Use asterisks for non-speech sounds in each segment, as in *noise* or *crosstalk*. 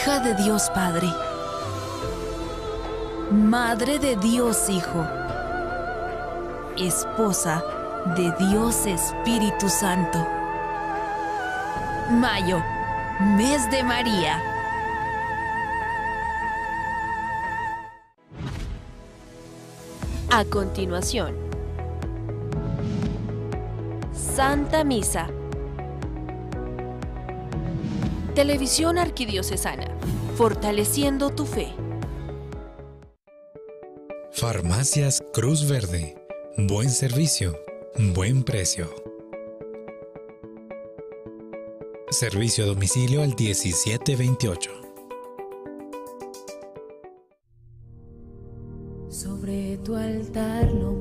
hija de Dios Padre, madre de Dios Hijo, esposa de Dios Espíritu Santo. Mayo, mes de María. A continuación, Santa Misa. Televisión Arquidiocesana, fortaleciendo tu fe. Farmacias Cruz Verde. Buen servicio, buen precio. Servicio a domicilio al 1728.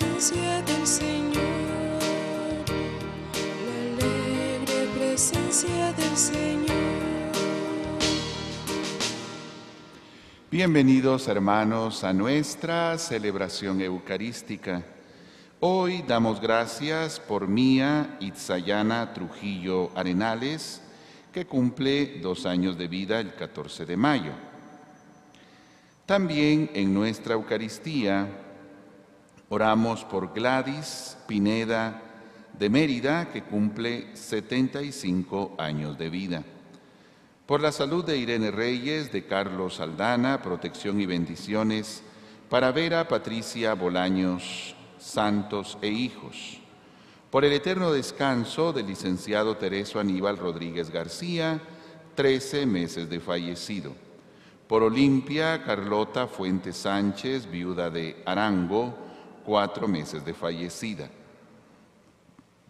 Presencia del Señor. La alegre presencia del Señor. Bienvenidos hermanos a nuestra celebración eucarística. Hoy damos gracias por Mía Itzayana Trujillo Arenales, que cumple dos años de vida el 14 de mayo. También en nuestra Eucaristía oramos por Gladys Pineda de Mérida, que cumple 75 años de vida. Por la salud de Irene Reyes, de Carlos Aldana, protección y bendiciones para Vera Patricia Bolaños Santos e hijos. Por el eterno descanso del licenciado Tereso Aníbal Rodríguez García, 13 meses de fallecido. Por Olimpia Carlota Fuentes Sánchez, viuda de Arango, cuatro meses de fallecida.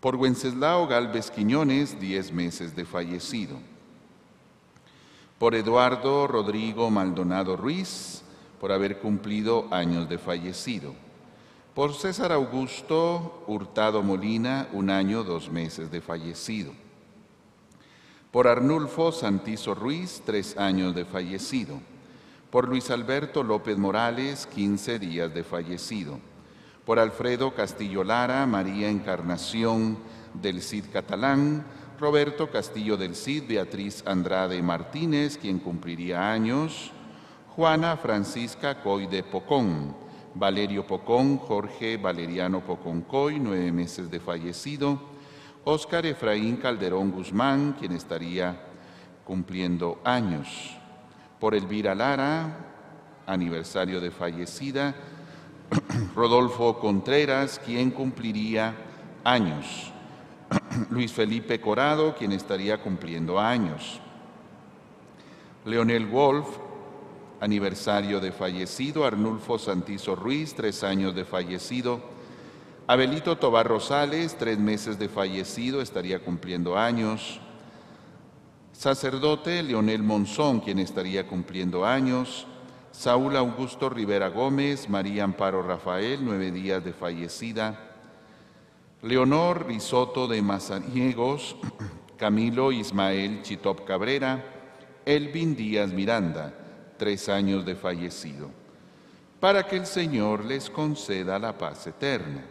Por Wenceslao Galvez Quiñones, 10 meses de fallecido por Eduardo Rodrigo Maldonado Ruiz, por haber cumplido años de fallecido. Por César Augusto Hurtado Molina, un año, dos meses de fallecido. Por Arnulfo Santizo Ruiz, tres años de fallecido. Por Luis Alberto López Morales, 15 días de fallecido. Por Alfredo Castillo Lara, María Encarnación del Cid Catalán, Roberto Castillo del Cid, Beatriz Andrade Martínez, quien cumpliría años, Juana Francisca Coy de Pocón, Valerio Pocón, Jorge Valeriano Pocón Coy, nueve meses de fallecido, Óscar Efraín Calderón Guzmán, quien estaría cumpliendo años, por Elvira Lara, aniversario de fallecida, *clears throat* Rodolfo Contreras, quien cumpliría años. *clears throat* Luis Felipe Corado, quien estaría cumpliendo años. Leonel Wolf, aniversario de fallecido. Arnulfo Santizo Ruiz, tres años de fallecido. Abelito Tobar Rosales, tres meses de fallecido, estaría cumpliendo años. Sacerdote Leonel Monzón, quien estaría cumpliendo años. Saúl Augusto Rivera Gómez, María Amparo Rafael, nueve días de fallecida. Leonor Risotto de Mazaniegos, *clears throat* Camilo Ismael Chitop Cabrera, Elvin Díaz Miranda, tres años de fallecido, para que el Señor les conceda la paz eterna.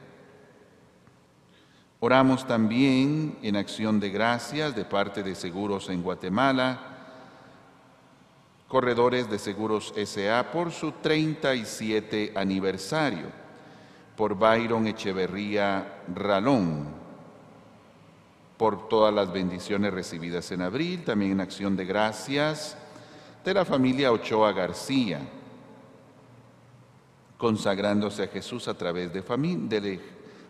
Oramos también en acción de gracias de parte de Seguros en Guatemala, Corredores de Seguros SA por su 37 aniversario. Por Byron Echeverría Ralón, por todas las bendiciones recibidas en abril, también en acción de gracias de la familia Ochoa García, consagrándose a Jesús a través de, de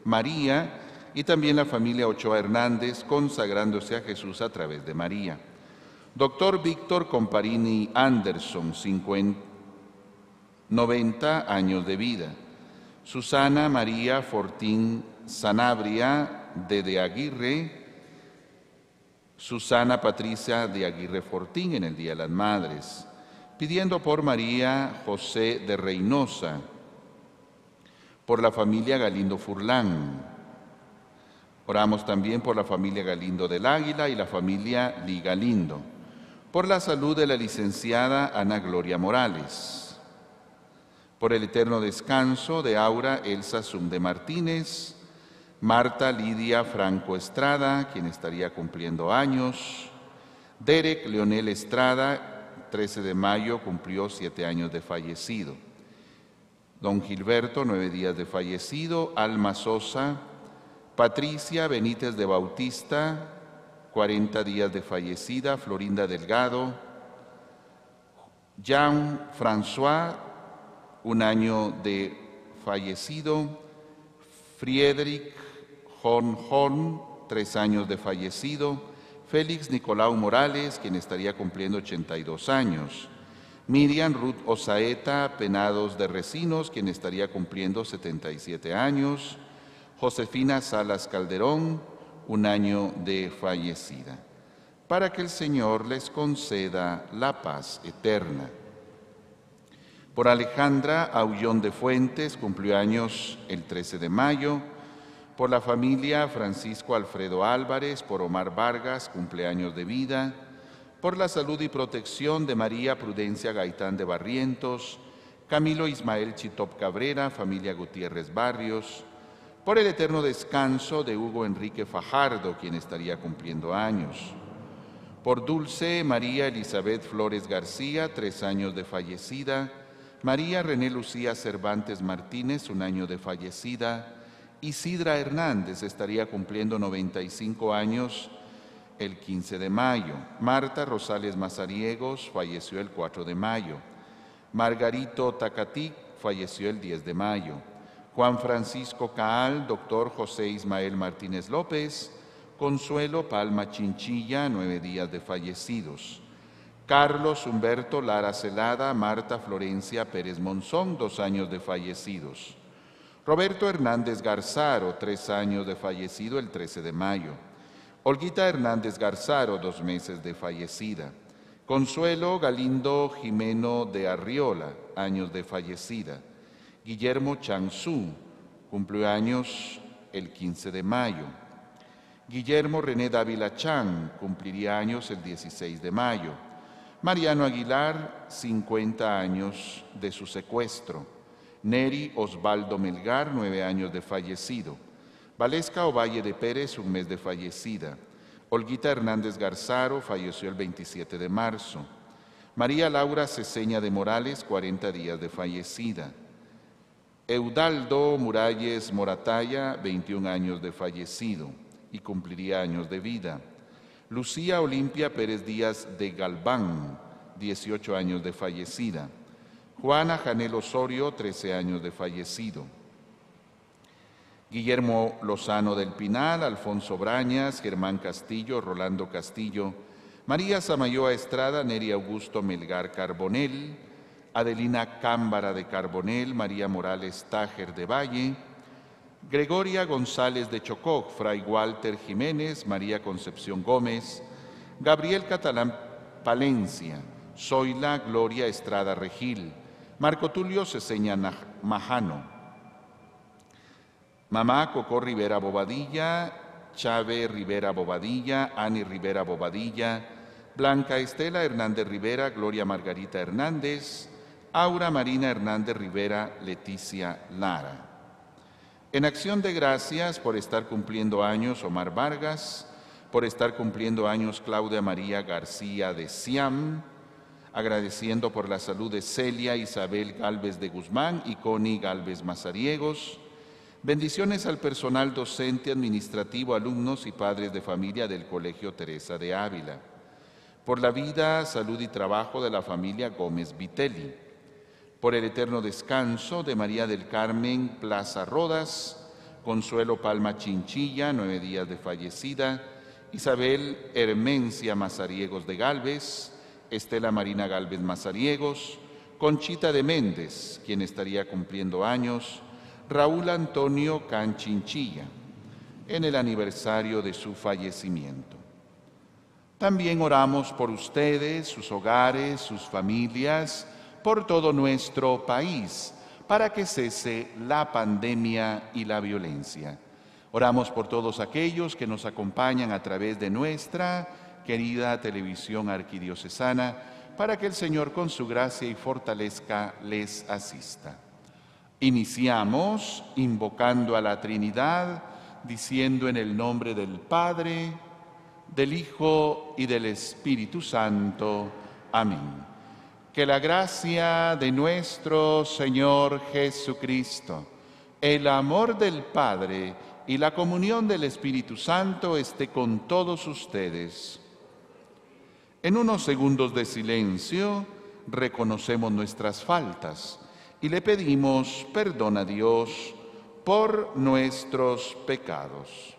María, y también la familia Ochoa Hernández, consagrándose a Jesús a través de María. Doctor Víctor Comparini Anderson, 50, 90 años de vida. Susana María Fortín Sanabria de De Aguirre, Susana Patricia de Aguirre Fortín en el Día de las Madres, pidiendo por María José de Reynosa, por la familia Galindo Furlán. Oramos también por la familia Galindo del Águila y la familia Li Galindo, por la salud de la licenciada Ana Gloria Morales, por el eterno descanso de Aura Elsa de Martínez, Marta Lidia Franco Estrada, quien estaría cumpliendo años, Derek Leonel Estrada, 13 de mayo, cumplió siete años de fallecido. Don Gilberto, nueve días de fallecido. Alma Sosa, Patricia Benítez de Bautista, 40 días de fallecida. Florinda Delgado, Jean François, un año de fallecido. Friedrich Hon Hon, tres años de fallecido, Félix Nicolau Morales, quien estaría cumpliendo 82 años, Miriam Ruth Osaeta Penados de Recinos, quien estaría cumpliendo 77 años, Josefina Salas Calderón, un año de fallecida, para que el Señor les conceda la paz eterna. Por Alejandra Aullón de Fuentes, cumplió años el 13 de mayo, por la familia Francisco Alfredo Álvarez, por Omar Vargas, cumpleaños de vida, por la salud y protección de María Prudencia Gaitán de Barrientos, Camilo Ismael Chitop Cabrera, familia Gutiérrez Barrios, por el eterno descanso de Hugo Enrique Fajardo, quien estaría cumpliendo años, por Dulce María Elizabeth Flores García, tres años de fallecida, María René Lucía Cervantes Martínez, un año de fallecida, Isidra Hernández estaría cumpliendo 95 años el 15 de mayo. Marta Rosales Mazariegos falleció el 4 de mayo. Margarito Tacatí falleció el 10 de mayo. Juan Francisco Caal, doctor José Ismael Martínez López, Consuelo Palma Chinchilla, nueve días de fallecidos. Carlos Humberto Lara Celada, Marta Florencia Pérez Monzón, dos años de fallecidos. Roberto Hernández Garzaro, tres años de fallecido el 13 de mayo. Olguita Hernández Garzaro, dos meses de fallecida. Consuelo Galindo Jimeno de Arriola, años de fallecida. Guillermo Chansú, cumplió años el 15 de mayo. Guillermo René Dávila Chan, cumpliría años el 16 de mayo. Mariano Aguilar, 50 años de su secuestro. Neri Osvaldo Melgar, nueve años de fallecido. Valesca Ovalle de Pérez, un mes de fallecida. Olguita Hernández Garzaro falleció el 27 de marzo. María Laura Ceseña de Morales, 40 días de fallecida. Eudaldo Muralles Morataya, 21 años de fallecido y cumpliría años de vida. Lucía Olimpia Pérez Díaz de Galván, 18 años de fallecida. Juana Janel Osorio, 13 años de fallecido. Guillermo Lozano del Pinal, Alfonso Brañas, Germán Castillo, Rolando Castillo, María Samayoa Estrada, Neri Augusto Melgar Carbonel, Adelina Cámbara de Carbonel, María Morales Tájer de Valle, Gregoria González de Chocó, Fray Walter Jiménez, María Concepción Gómez, Gabriel Catalán Palencia, Zoila Gloria Estrada Regil, Marco Tulio Ceseña Majano. Mamá Cocó Rivera Bobadilla, Chávez Rivera Bobadilla, Ani Rivera Bobadilla, Blanca Estela Hernández Rivera, Gloria Margarita Hernández, Aura Marina Hernández Rivera, Leticia Lara. En acción de gracias por estar cumpliendo años Omar Vargas, por estar cumpliendo años Claudia María García de Siam, agradeciendo por la salud de Celia Isabel Galvez de Guzmán y Connie Galvez Mazariegos. Bendiciones al personal docente, administrativo, alumnos y padres de familia del Colegio Teresa de Ávila. Por la vida, salud y trabajo de la familia Gómez Vitelli. Por el eterno descanso de María del Carmen Plaza Rodas, Consuelo Palma Chinchilla, nueve días de fallecida, Isabel Hermencia Mazariegos de Galvez, Estela Marina Galvez Mazariegos, Conchita de Méndez, quien estaría cumpliendo años, Raúl Antonio Canchinchilla, en el aniversario de su fallecimiento. También oramos por ustedes, sus hogares, sus familias, por todo nuestro país, para que cese la pandemia y la violencia. Oramos por todos aquellos que nos acompañan a través de nuestra querida televisión arquidiocesana, para que el Señor con su gracia y fortalezca les asista. Iniciamos invocando a la Trinidad, diciendo en el nombre del Padre, del Hijo y del Espíritu Santo. Amén. Que la gracia de nuestro Señor Jesucristo, el amor del Padre y la comunión del Espíritu Santo esté con todos ustedes. En unos segundos de silencio reconocemos nuestras faltas y le pedimos perdón a Dios por nuestros pecados.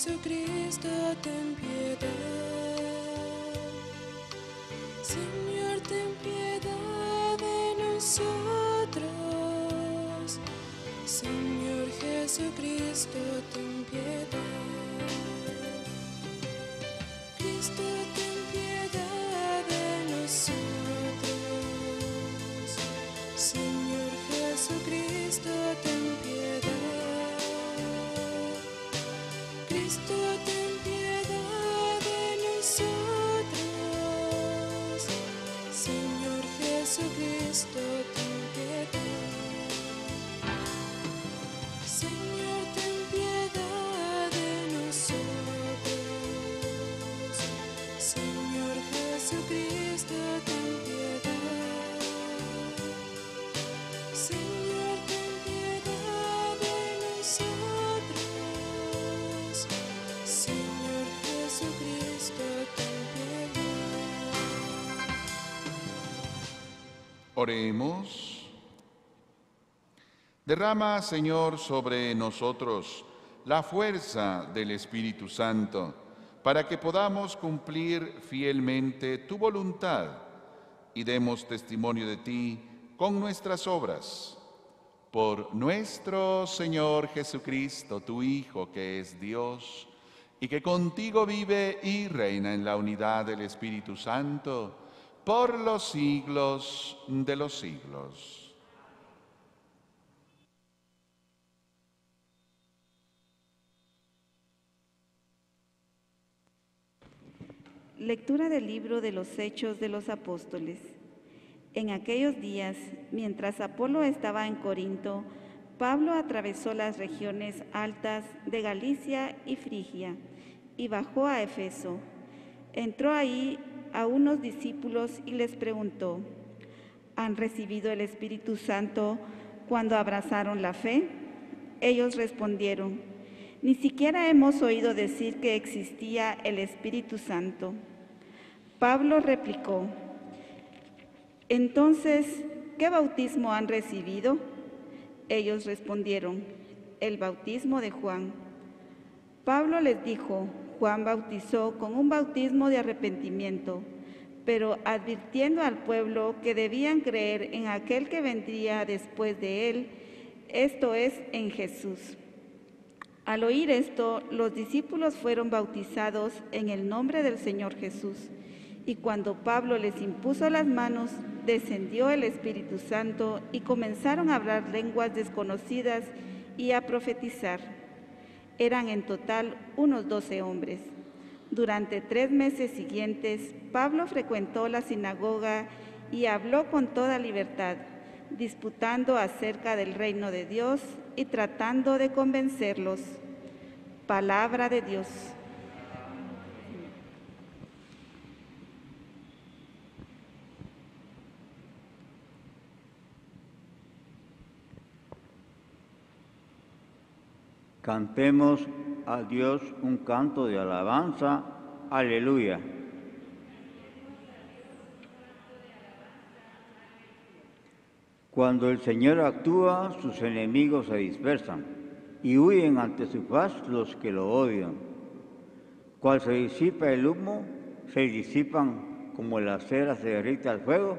Jesucristo, ten piedad. Señor, ten piedad de nosotros. Señor Jesucristo, ten piedad. Cristo, ten piedad Oremos. Derrama, Señor, sobre nosotros la fuerza del Espíritu Santo, para que podamos cumplir fielmente tu voluntad y demos testimonio de ti con nuestras obras. Por nuestro Señor Jesucristo, tu Hijo, que es Dios, y que contigo vive y reina en la unidad del Espíritu Santo, por los siglos de los siglos. Lectura del libro de los Hechos de los Apóstoles. En aquellos días, mientras Apolo estaba en Corinto, Pablo atravesó las regiones altas de Galicia y Frigia y bajó a Efeso. Entró ahí a unos discípulos y les preguntó, ¿han recibido el Espíritu Santo cuando abrazaron la fe? Ellos respondieron, ni siquiera hemos oído decir que existía el Espíritu Santo. Pablo replicó, entonces, ¿qué bautismo han recibido? Ellos respondieron, el bautismo de Juan. Pablo les dijo, Juan bautizó con un bautismo de arrepentimiento, pero advirtiendo al pueblo que debían creer en aquel que vendría después de él, esto es, en Jesús. Al oír esto, los discípulos fueron bautizados en el nombre del Señor Jesús. Y cuando Pablo les impuso las manos, descendió el Espíritu Santo y comenzaron a hablar lenguas desconocidas y a profetizar. Eran en total unos doce hombres. Durante tres meses siguientes, Pablo frecuentó la sinagoga y habló con toda libertad, disputando acerca del reino de Dios y tratando de convencerlos. Palabra de Dios. Cantemos a Dios un canto de alabanza. Aleluya. Cuando el Señor actúa, sus enemigos se dispersan y huyen ante su faz los que lo odian. Cuando se disipa el humo, se disipan como la cera se derrite al fuego,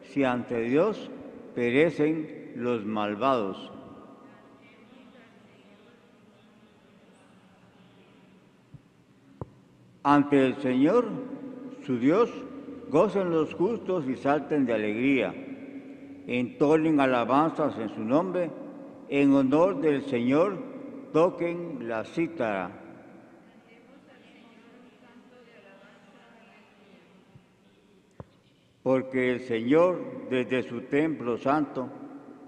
si ante Dios perecen los malvados. Ante el Señor, su Dios, gocen los justos y salten de alegría. Entonen alabanzas en su nombre. En honor del Señor, toquen la cítara. Porque el Señor, desde su templo santo,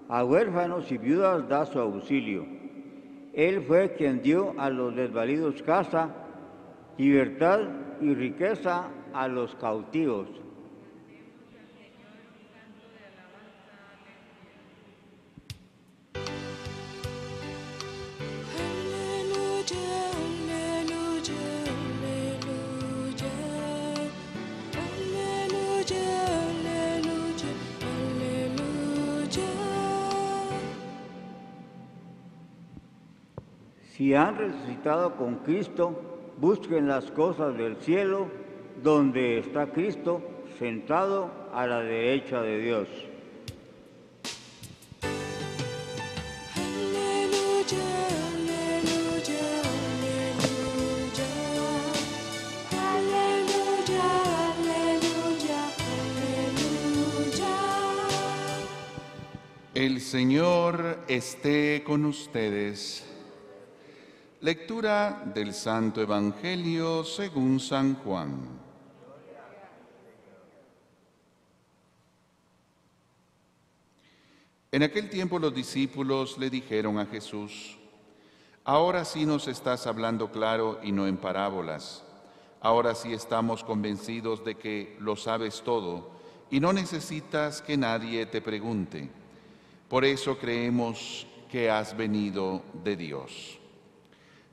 a huérfanos y viudas da su auxilio. Él fue quien dio a los desvalidos casa libertad y riqueza a los cautivos. Si han resucitado con Cristo, busquen las cosas del cielo, donde está Cristo sentado a la derecha de Dios. Aleluya, aleluya, aleluya. Aleluya, aleluya, aleluya. El Señor esté con ustedes. Lectura del Santo Evangelio según San Juan. En aquel tiempo los discípulos le dijeron a Jesús, Ahora sí nos estás hablando claro y no en parábolas. Ahora sí estamos convencidos de que lo sabes todo y no necesitas que nadie te pregunte. Por eso creemos que has venido de Dios.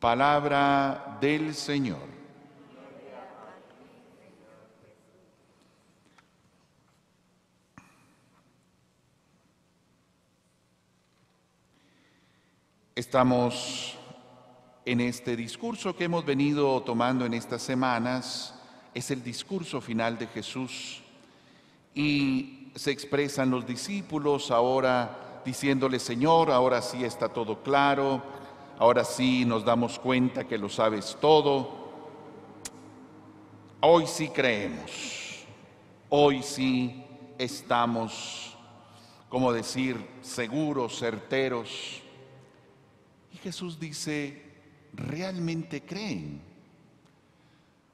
Palabra del Señor. Estamos en este discurso que hemos venido tomando en estas semanas. Es el discurso final de Jesús y se expresan los discípulos ahora diciéndole, Señor, ahora sí está todo claro, ahora sí nos damos cuenta que lo sabes todo. Hoy sí creemos, hoy sí estamos, como decir, seguros, certeros. Y Jesús dice, ¿realmente creen?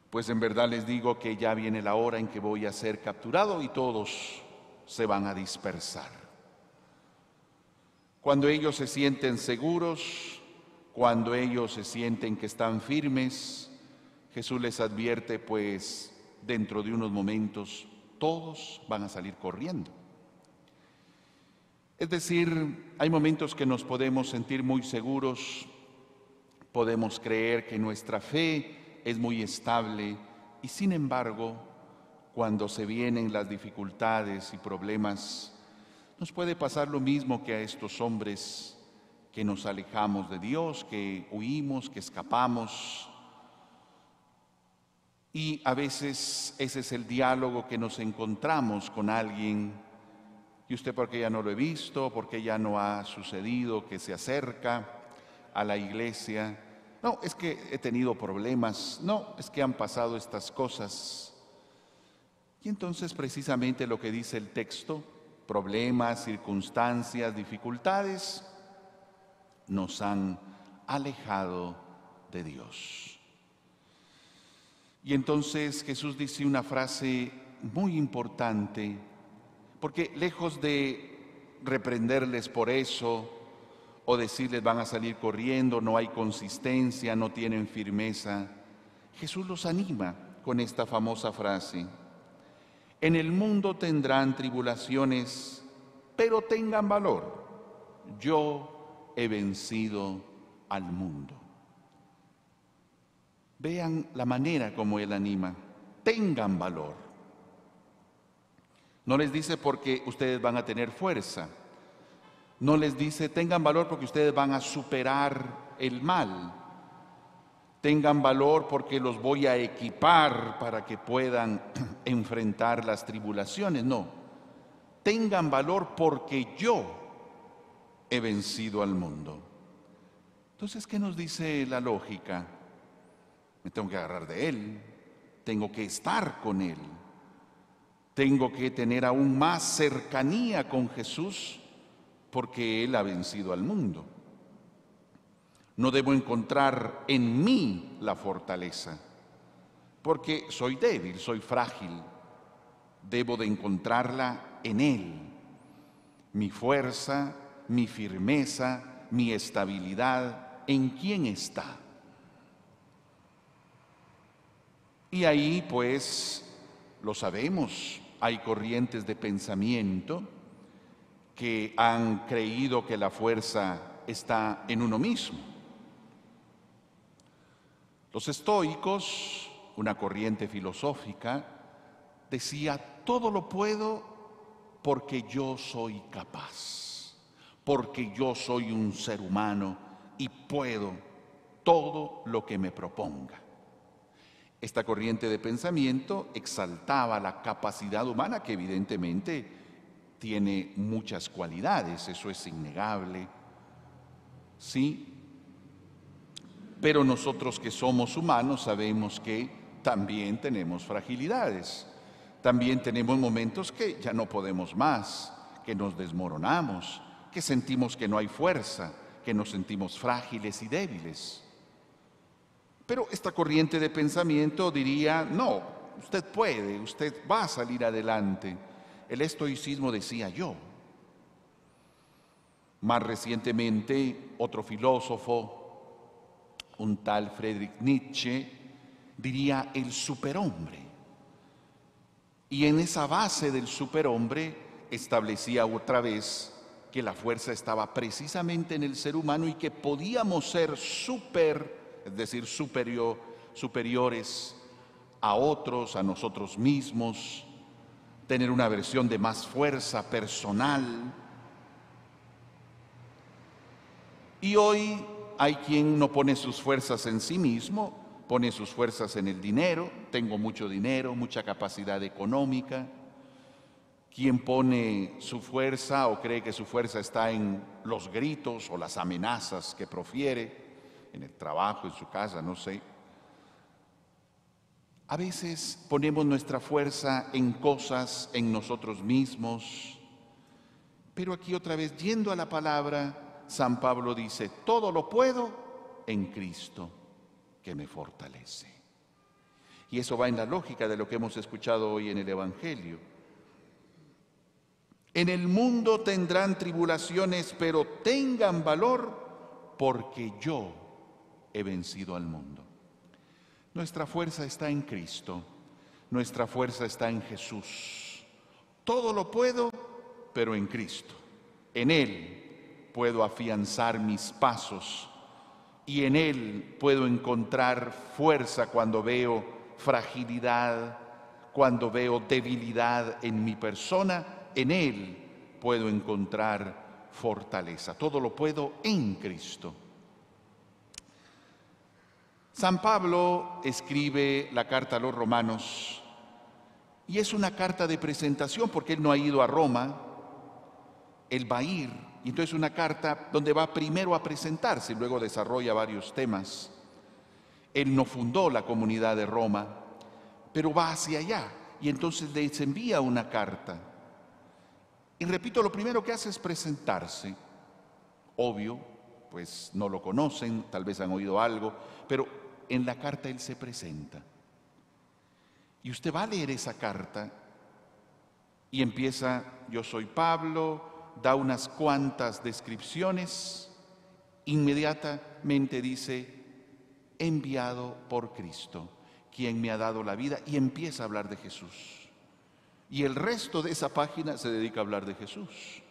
Pues en verdad les digo que ya viene la hora en que voy a ser capturado y todos se van a dispersar. Cuando ellos se sienten seguros, cuando ellos se sienten que están firmes, Jesús les advierte, pues dentro de unos momentos todos van a salir corriendo. Es decir, hay momentos que nos podemos sentir muy seguros, podemos creer que nuestra fe es muy estable y sin embargo, cuando se vienen las dificultades y problemas, nos puede pasar lo mismo que a estos hombres que nos alejamos de Dios, que huimos, que escapamos. Y a veces ese es el diálogo que nos encontramos con alguien. ¿Y usted por qué ya no lo he visto? ¿Por qué ya no ha sucedido que se acerca a la iglesia? No, es que he tenido problemas. No, es que han pasado estas cosas. Y entonces precisamente lo que dice el texto, problemas, circunstancias, dificultades, nos han alejado de Dios. Y entonces Jesús dice una frase muy importante, porque lejos de reprenderles por eso o decirles van a salir corriendo, no hay consistencia, no tienen firmeza, Jesús los anima con esta famosa frase. En el mundo tendrán tribulaciones, pero tengan valor. Yo he vencido al mundo. Vean la manera como Él anima. Tengan valor. No les dice porque ustedes van a tener fuerza. No les dice tengan valor porque ustedes van a superar el mal. Tengan valor porque los voy a equipar para que puedan *clears throat* enfrentar las tribulaciones. No. Tengan valor porque yo he vencido al mundo. Entonces, ¿qué nos dice la lógica? Me tengo que agarrar de Él, tengo que estar con Él, tengo que tener aún más cercanía con Jesús porque Él ha vencido al mundo. No debo encontrar en mí la fortaleza, porque soy débil, soy frágil. Debo de encontrarla en Él. Mi fuerza, mi firmeza, mi estabilidad, ¿en quién está? Y ahí pues lo sabemos, hay corrientes de pensamiento que han creído que la fuerza está en uno mismo. Los estoicos, una corriente filosófica, decía, todo lo puedo porque yo soy capaz, porque yo soy un ser humano y puedo todo lo que me proponga. Esta corriente de pensamiento exaltaba la capacidad humana que evidentemente tiene muchas cualidades, eso es innegable, ¿sí? Pero nosotros que somos humanos sabemos que también tenemos fragilidades, también tenemos momentos que ya no podemos más, que nos desmoronamos, que sentimos que no hay fuerza, que nos sentimos frágiles y débiles. Pero esta corriente de pensamiento diría, no, usted puede, usted va a salir adelante. El estoicismo decía yo. Más recientemente, otro filósofo, un tal Friedrich Nietzsche, diría el superhombre. Y en esa base del superhombre establecía otra vez que la fuerza estaba precisamente en el ser humano y que podíamos ser super, es decir, superior, superiores a otros, a nosotros mismos, tener una versión de más fuerza personal. Y hoy hay quien no pone sus fuerzas en sí mismo, pone sus fuerzas en el dinero, tengo mucho dinero, mucha capacidad económica. Quien pone su fuerza o cree que su fuerza está en los gritos o las amenazas que profiere, en el trabajo, en su casa, no sé. A veces ponemos nuestra fuerza en cosas, en nosotros mismos, pero aquí otra vez, yendo a la palabra, San Pablo dice, todo lo puedo en Cristo que me fortalece. Y eso va en la lógica de lo que hemos escuchado hoy en el Evangelio. En el mundo tendrán tribulaciones, pero tengan valor porque yo he vencido al mundo. Nuestra fuerza está en Cristo, nuestra fuerza está en Jesús. Todo lo puedo, pero en Cristo. En Él puedo afianzar mis pasos y en Él puedo encontrar fuerza cuando veo fragilidad, cuando veo debilidad en mi persona. En Él puedo encontrar fortaleza. Todo lo puedo en Cristo. San Pablo escribe la carta a los romanos y es una carta de presentación porque él no ha ido a Roma, él va a ir, y entonces una carta donde va primero a presentarse y luego desarrolla varios temas. Él no fundó la comunidad de Roma, pero va hacia allá y entonces les envía una carta. Y repito, lo primero que hace es presentarse. Obvio, pues no lo conocen, tal vez han oído algo, pero en la carta él se presenta. Y usted va a leer esa carta y empieza, yo soy Pablo, da unas cuantas descripciones, inmediatamente dice, enviado por Cristo, quien me ha dado la vida, y empieza a hablar de Jesús. Y el resto de esa página se dedica a hablar de Jesús.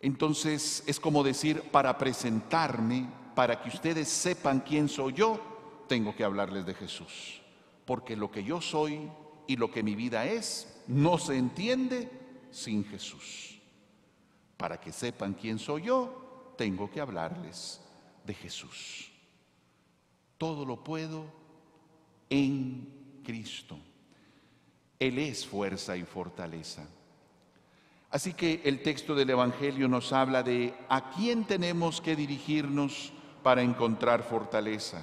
Entonces es como decir, para presentarme, para que ustedes sepan quién soy yo, tengo que hablarles de Jesús. Porque lo que yo soy y lo que mi vida es no se entiende sin Jesús. Para que sepan quién soy yo, tengo que hablarles de Jesús. Todo lo puedo en Cristo. Él es fuerza y fortaleza. Así que el texto del Evangelio nos habla de a quién tenemos que dirigirnos para encontrar fortaleza,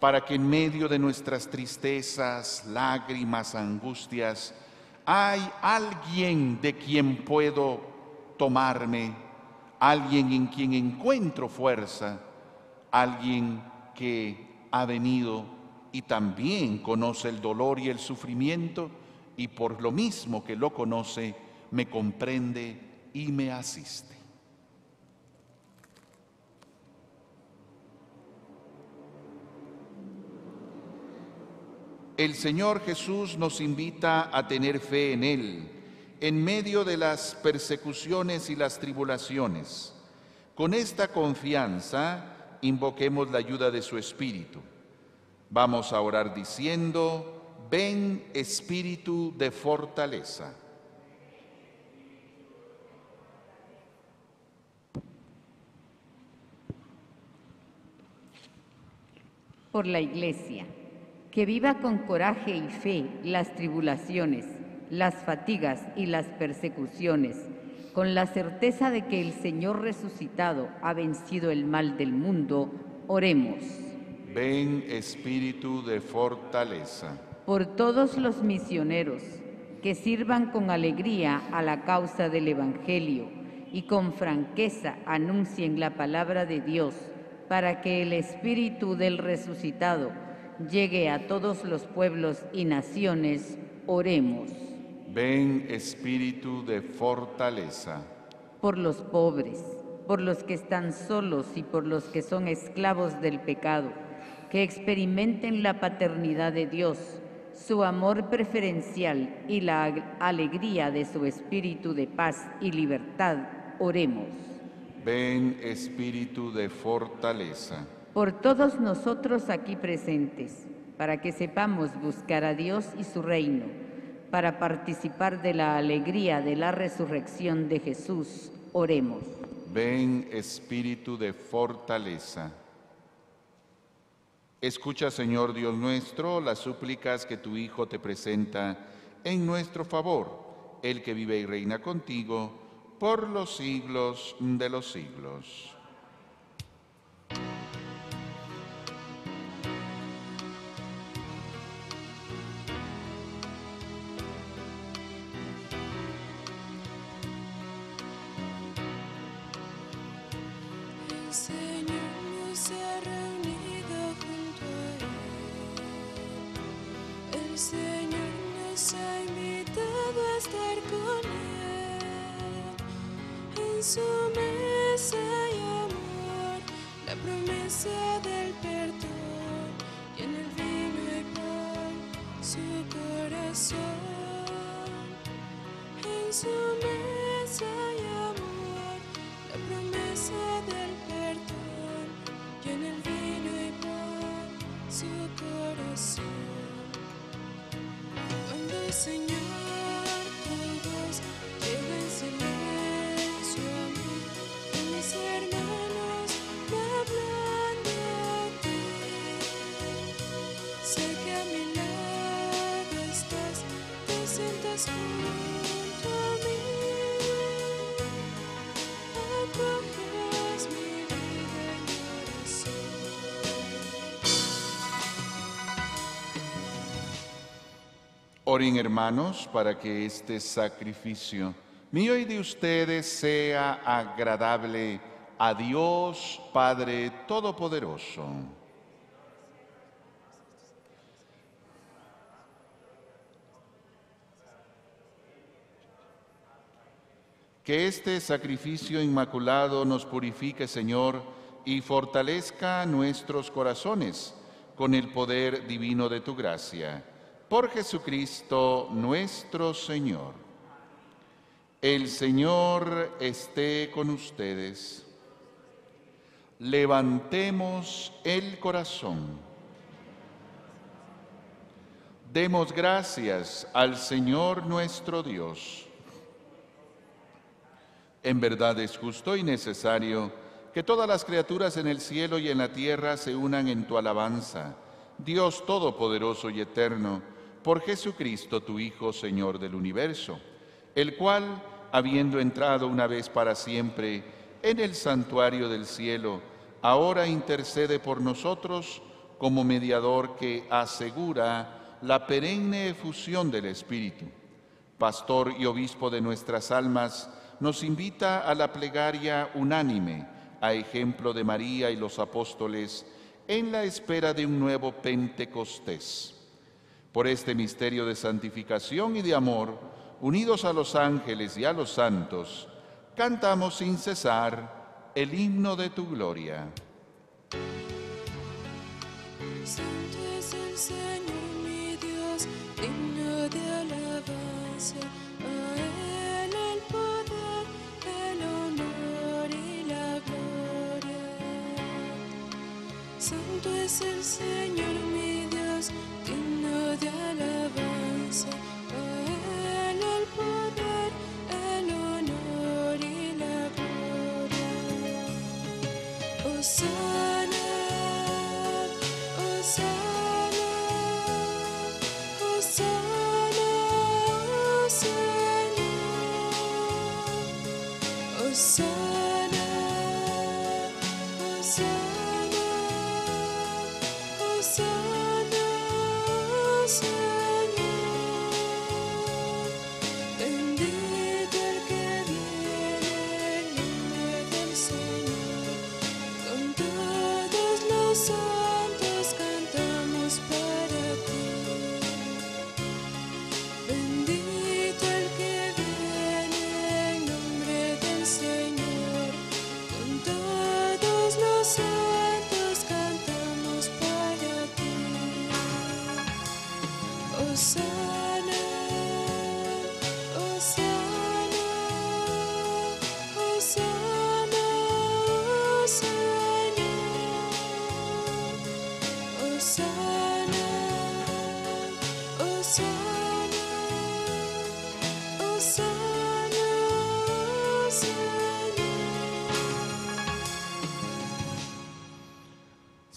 para que en medio de nuestras tristezas, lágrimas, angustias, hay alguien de quien puedo tomarme, alguien en quien encuentro fuerza, alguien que ha venido y también conoce el dolor y el sufrimiento y por lo mismo que lo conoce, me comprende y me asiste. El Señor Jesús nos invita a tener fe en Él en medio de las persecuciones y las tribulaciones. Con esta confianza invoquemos la ayuda de su Espíritu. Vamos a orar diciendo, ven Espíritu de fortaleza. por la Iglesia, que viva con coraje y fe las tribulaciones, las fatigas y las persecuciones, con la certeza de que el Señor resucitado ha vencido el mal del mundo, oremos. Ven Espíritu de fortaleza. Por todos los misioneros que sirvan con alegría a la causa del Evangelio y con franqueza anuncien la palabra de Dios, para que el Espíritu del resucitado llegue a todos los pueblos y naciones, oremos. Ven Espíritu de fortaleza. Por los pobres, por los que están solos y por los que son esclavos del pecado, que experimenten la paternidad de Dios, su amor preferencial y la alegría de su espíritu de paz y libertad, oremos. Ven Espíritu de fortaleza. por todos nosotros aquí presentes, para que sepamos buscar a Dios y su reino, para participar de la alegría de la resurrección de Jesús, oremos. Ven Espíritu de fortaleza. Escucha, Señor Dios nuestro, las súplicas que tu Hijo te presenta en nuestro favor, el que vive y reina contigo por los siglos de los siglos. Su mesa y amor, la promesa del perdón y en el vino y pan su corazón. En su mesa y amor, la promesa del perdón y en el vino y pan su corazón. Cuando el Señor Oren hermanos para que este sacrificio mío y de ustedes sea agradable a Dios Padre Todopoderoso. Que este sacrificio inmaculado nos purifique, Señor, y fortalezca nuestros corazones con el poder divino de tu gracia. Por Jesucristo nuestro Señor. El Señor esté con ustedes. Levantemos el corazón. Demos gracias al Señor nuestro Dios. En verdad es justo y necesario que todas las criaturas en el cielo y en la tierra se unan en tu alabanza, Dios Todopoderoso y Eterno, por Jesucristo tu Hijo, Señor del universo, el cual, habiendo entrado una vez para siempre en el santuario del cielo, ahora intercede por nosotros como mediador que asegura la perenne efusión del Espíritu. Pastor y obispo de nuestras almas, nos invita a la plegaria unánime, a ejemplo de María y los apóstoles, en la espera de un nuevo Pentecostés. Por este misterio de santificación y de amor, unidos a los ángeles y a los santos, cantamos sin cesar el himno de tu gloria. Santo es el Señor mi Dios, digno de alabanza. Santo es el Señor mi Dios, digno de alabanza. A Él el poder, el honor y la gloria. Señor. Hosanna,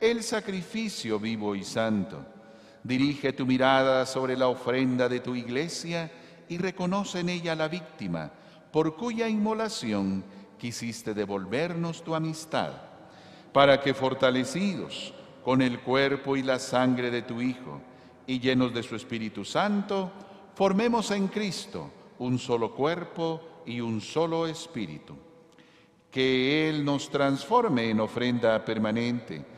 el sacrificio vivo y santo. Dirige tu mirada sobre la ofrenda de tu iglesia y reconoce en ella la víctima por cuya inmolación quisiste devolvernos tu amistad, para que fortalecidos con el cuerpo y la sangre de tu Hijo y llenos de su Espíritu Santo, formemos en Cristo un solo cuerpo y un solo espíritu. Que Él nos transforme en ofrenda permanente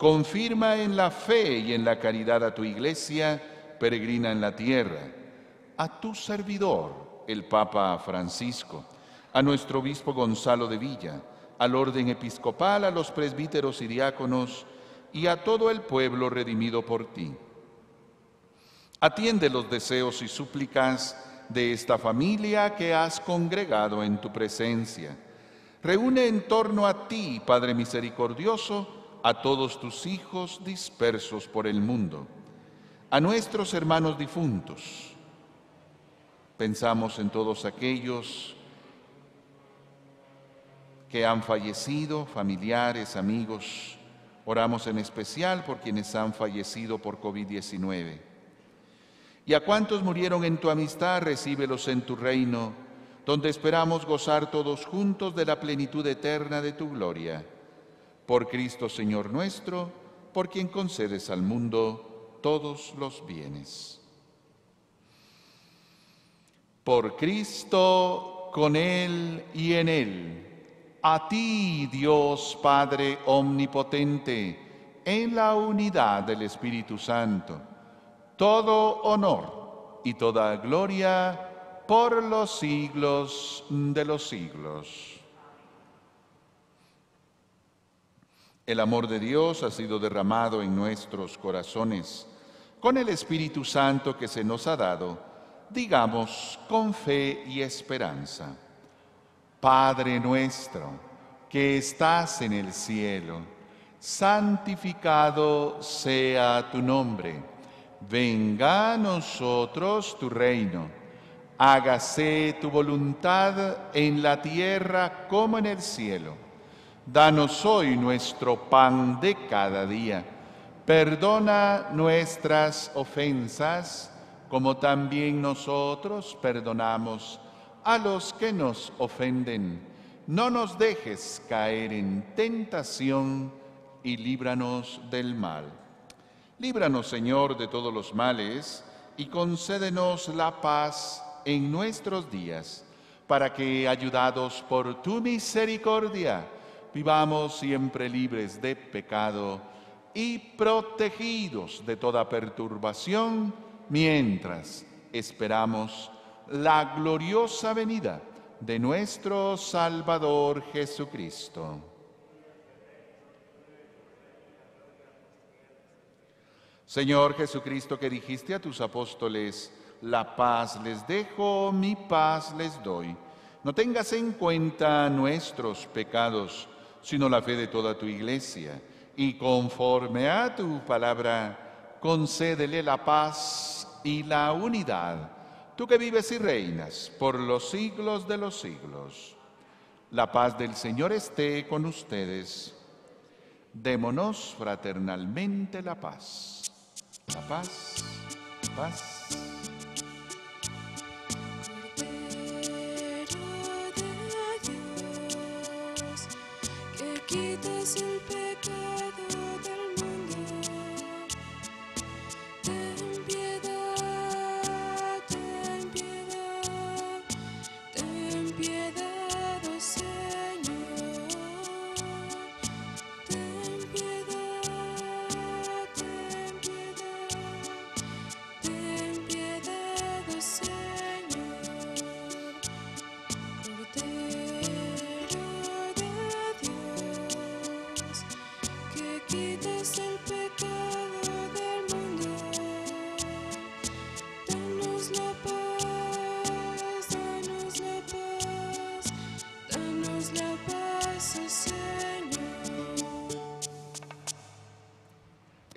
Confirma en la fe y en la caridad a tu iglesia peregrina en la tierra, a tu servidor, el Papa Francisco, a nuestro obispo Gonzalo de Villa, al orden episcopal, a los presbíteros y diáconos y a todo el pueblo redimido por ti. Atiende los deseos y súplicas de esta familia que has congregado en tu presencia. Reúne en torno a ti, Padre misericordioso, a todos tus hijos dispersos por el mundo, a nuestros hermanos difuntos. Pensamos en todos aquellos que han fallecido, familiares, amigos. Oramos en especial por quienes han fallecido por COVID-19. Y a cuantos murieron en tu amistad, recíbelos en tu reino, donde esperamos gozar todos juntos de la plenitud eterna de tu gloria por Cristo Señor nuestro, por quien concedes al mundo todos los bienes. Por Cristo, con Él y en Él, a ti, Dios Padre Omnipotente, en la unidad del Espíritu Santo, todo honor y toda gloria por los siglos de los siglos. El amor de Dios ha sido derramado en nuestros corazones con el Espíritu Santo que se nos ha dado, digamos con fe y esperanza. Padre nuestro, que estás en el cielo, santificado sea tu nombre. Venga a nosotros tu reino. Hágase tu voluntad en la tierra como en el cielo. Danos hoy nuestro pan de cada día. Perdona nuestras ofensas, como también nosotros perdonamos a los que nos ofenden. No nos dejes caer en tentación y líbranos del mal. Líbranos, Señor, de todos los males y concédenos la paz en nuestros días, para que, ayudados por tu misericordia, vivamos siempre libres de pecado y protegidos de toda perturbación mientras esperamos la gloriosa venida de nuestro Salvador Jesucristo. Señor Jesucristo, que dijiste a tus apóstoles, la paz les dejo, mi paz les doy. No tengas en cuenta nuestros pecados, sino la fe de toda tu iglesia. Y conforme a tu palabra, concédele la paz y la unidad, tú que vives y reinas por los siglos de los siglos. La paz del Señor esté con ustedes. Démonos fraternalmente la paz. La paz, paz. Quitas el pecado del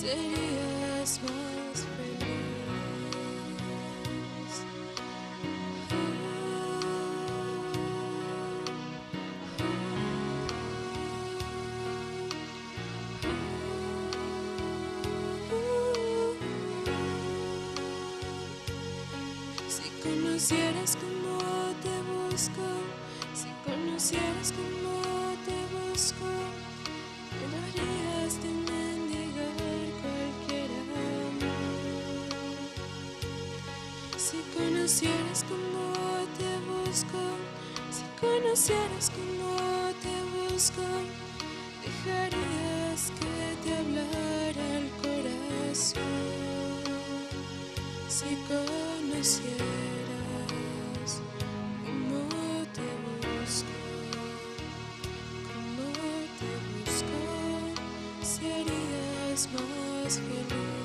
Serías más feliz. Si conocieras cómo te busco, si conocieras cómo te busco, conocieras como te busco, si conocieras como te busco, dejarías que te hablara el corazón. Si conocieras como te busco, como te busco, serías más feliz.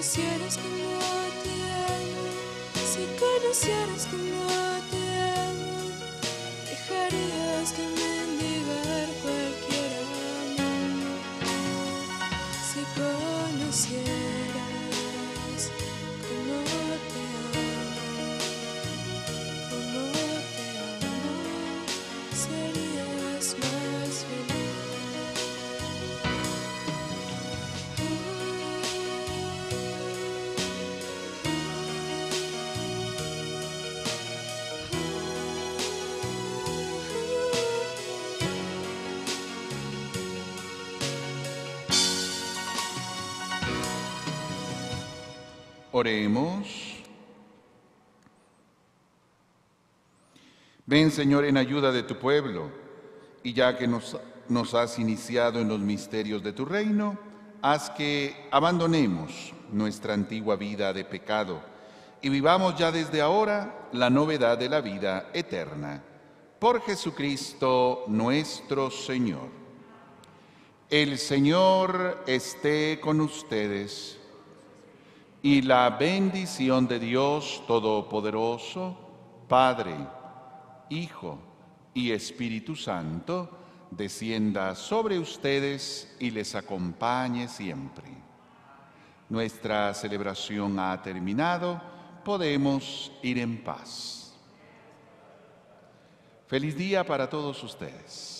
Conocieras como te amo, si conocieras como Oremos. Ven, Señor, en ayuda de tu pueblo, y ya que nos, nos has iniciado en los misterios de tu reino, haz que abandonemos nuestra antigua vida de pecado y vivamos ya desde ahora la novedad de la vida eterna. Por Jesucristo nuestro Señor. El Señor esté con ustedes y la bendición de Dios Todopoderoso, Padre, Hijo y Espíritu Santo, descienda sobre ustedes y les acompañe siempre. Nuestra celebración ha terminado, podemos ir en paz. Feliz día para todos ustedes.